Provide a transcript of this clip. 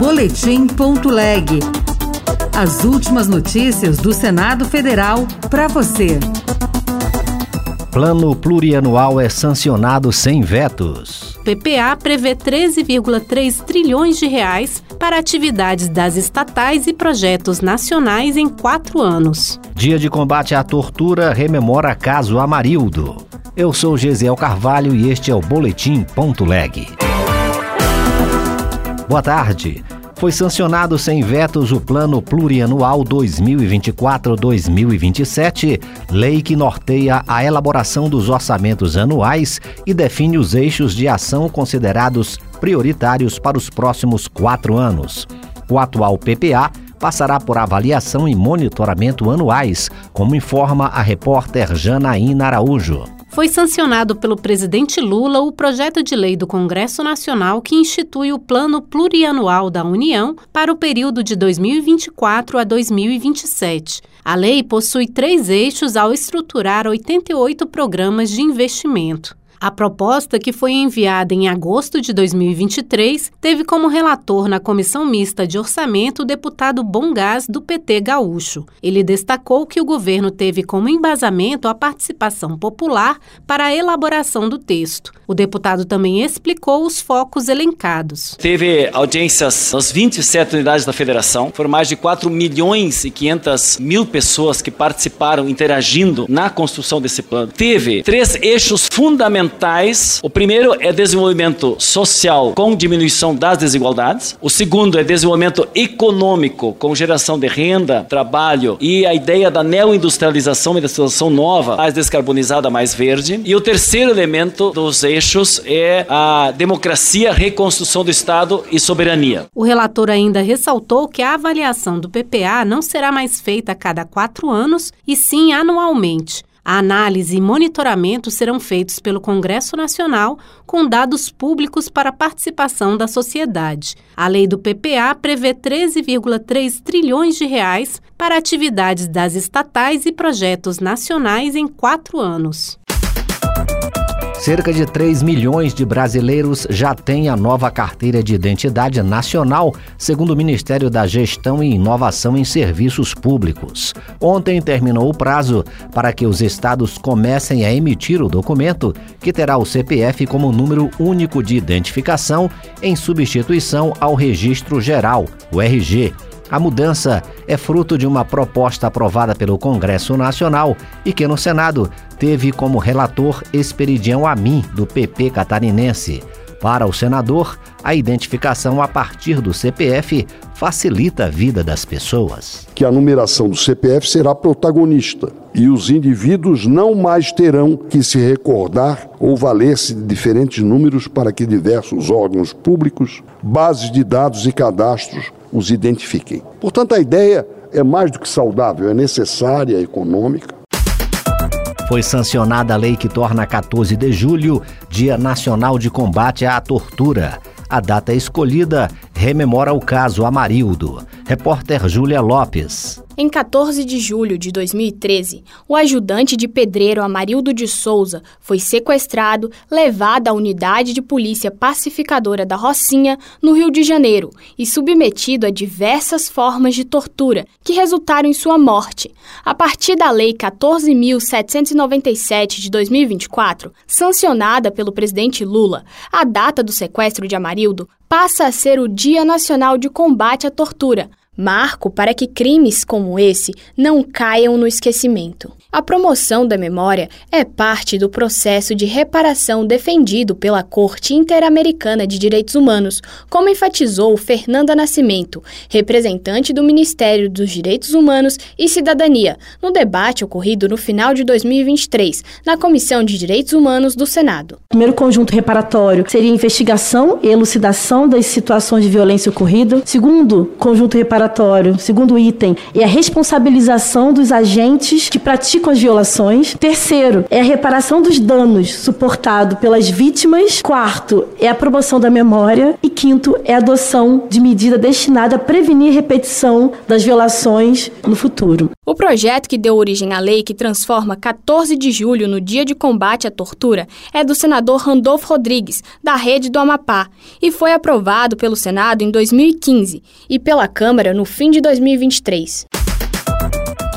Boletim.leg. As últimas notícias do Senado Federal para você. Plano plurianual é sancionado sem vetos. PPA prevê 13,3 trilhões de reais para atividades das estatais e projetos nacionais em quatro anos. Dia de combate à tortura rememora caso Amarildo. Eu sou Gesiel Carvalho e este é o Boletim Ponto Leg. Boa tarde. Foi sancionado sem vetos o Plano Plurianual 2024-2027, lei que norteia a elaboração dos orçamentos anuais e define os eixos de ação considerados prioritários para os próximos quatro anos. O atual PPA passará por avaliação e monitoramento anuais, como informa a repórter Janaína Araújo foi sancionado pelo presidente Lula o projeto de lei do Congresso Nacional que institui o Plano Plurianual da União para o período de 2024 a 2027. A lei possui três eixos ao estruturar 88 programas de investimento. A proposta, que foi enviada em agosto de 2023, teve como relator na Comissão Mista de Orçamento o deputado Bom Gás, do PT Gaúcho. Ele destacou que o governo teve como embasamento a participação popular para a elaboração do texto. O deputado também explicou os focos elencados. Teve audiências nas 27 unidades da federação, foram mais de 4 milhões e 500 mil pessoas que participaram interagindo na construção desse plano. Teve três eixos fundamentais fundamentais. O primeiro é desenvolvimento social com diminuição das desigualdades. O segundo é desenvolvimento econômico com geração de renda, trabalho e a ideia da neoindustrialização, industrialização nova, mais descarbonizada, mais verde. E o terceiro elemento dos eixos é a democracia, reconstrução do Estado e soberania. O relator ainda ressaltou que a avaliação do PPA não será mais feita a cada quatro anos e sim anualmente. A análise e monitoramento serão feitos pelo Congresso Nacional com dados públicos para participação da sociedade. A lei do PPA prevê 13,3 trilhões de reais para atividades das estatais e projetos nacionais em quatro anos. Cerca de 3 milhões de brasileiros já têm a nova carteira de identidade nacional, segundo o Ministério da Gestão e Inovação em Serviços Públicos. Ontem terminou o prazo para que os estados comecem a emitir o documento, que terá o CPF como número único de identificação, em substituição ao Registro Geral, o RG. A mudança é fruto de uma proposta aprovada pelo Congresso Nacional e que no Senado teve como relator Esperidião Amin, do PP catarinense. Para o senador, a identificação a partir do CPF facilita a vida das pessoas. Que a numeração do CPF será protagonista e os indivíduos não mais terão que se recordar ou valer-se de diferentes números para que diversos órgãos públicos, bases de dados e cadastros os identifiquem. Portanto, a ideia é mais do que saudável, é necessária, é econômica. Foi sancionada a lei que torna 14 de julho Dia Nacional de Combate à Tortura. A data escolhida rememora o caso Amarildo. Repórter Júlia Lopes. Em 14 de julho de 2013, o ajudante de pedreiro Amarildo de Souza foi sequestrado, levado à unidade de polícia pacificadora da Rocinha, no Rio de Janeiro, e submetido a diversas formas de tortura, que resultaram em sua morte. A partir da Lei 14.797 de 2024, sancionada pelo presidente Lula, a data do sequestro de Amarildo passa a ser o Dia Nacional de Combate à Tortura, marco para que crimes como esse não caiam no esquecimento. A promoção da memória é parte do processo de reparação defendido pela Corte Interamericana de Direitos Humanos, como enfatizou Fernanda Nascimento, representante do Ministério dos Direitos Humanos e Cidadania, no debate ocorrido no final de 2023, na Comissão de Direitos Humanos do Senado. O primeiro conjunto reparatório seria investigação e elucidação das situações de violência ocorrida. Segundo conjunto reparatório segundo item, é a responsabilização dos agentes que praticam as violações. Terceiro, é a reparação dos danos suportado pelas vítimas. Quarto, é a promoção da memória. E quinto, é a adoção de medida destinada a prevenir repetição das violações no futuro. O projeto que deu origem à lei que transforma 14 de julho no Dia de Combate à Tortura é do senador Randolfo Rodrigues, da Rede do Amapá, e foi aprovado pelo Senado em 2015 e pela Câmara no fim de 2023.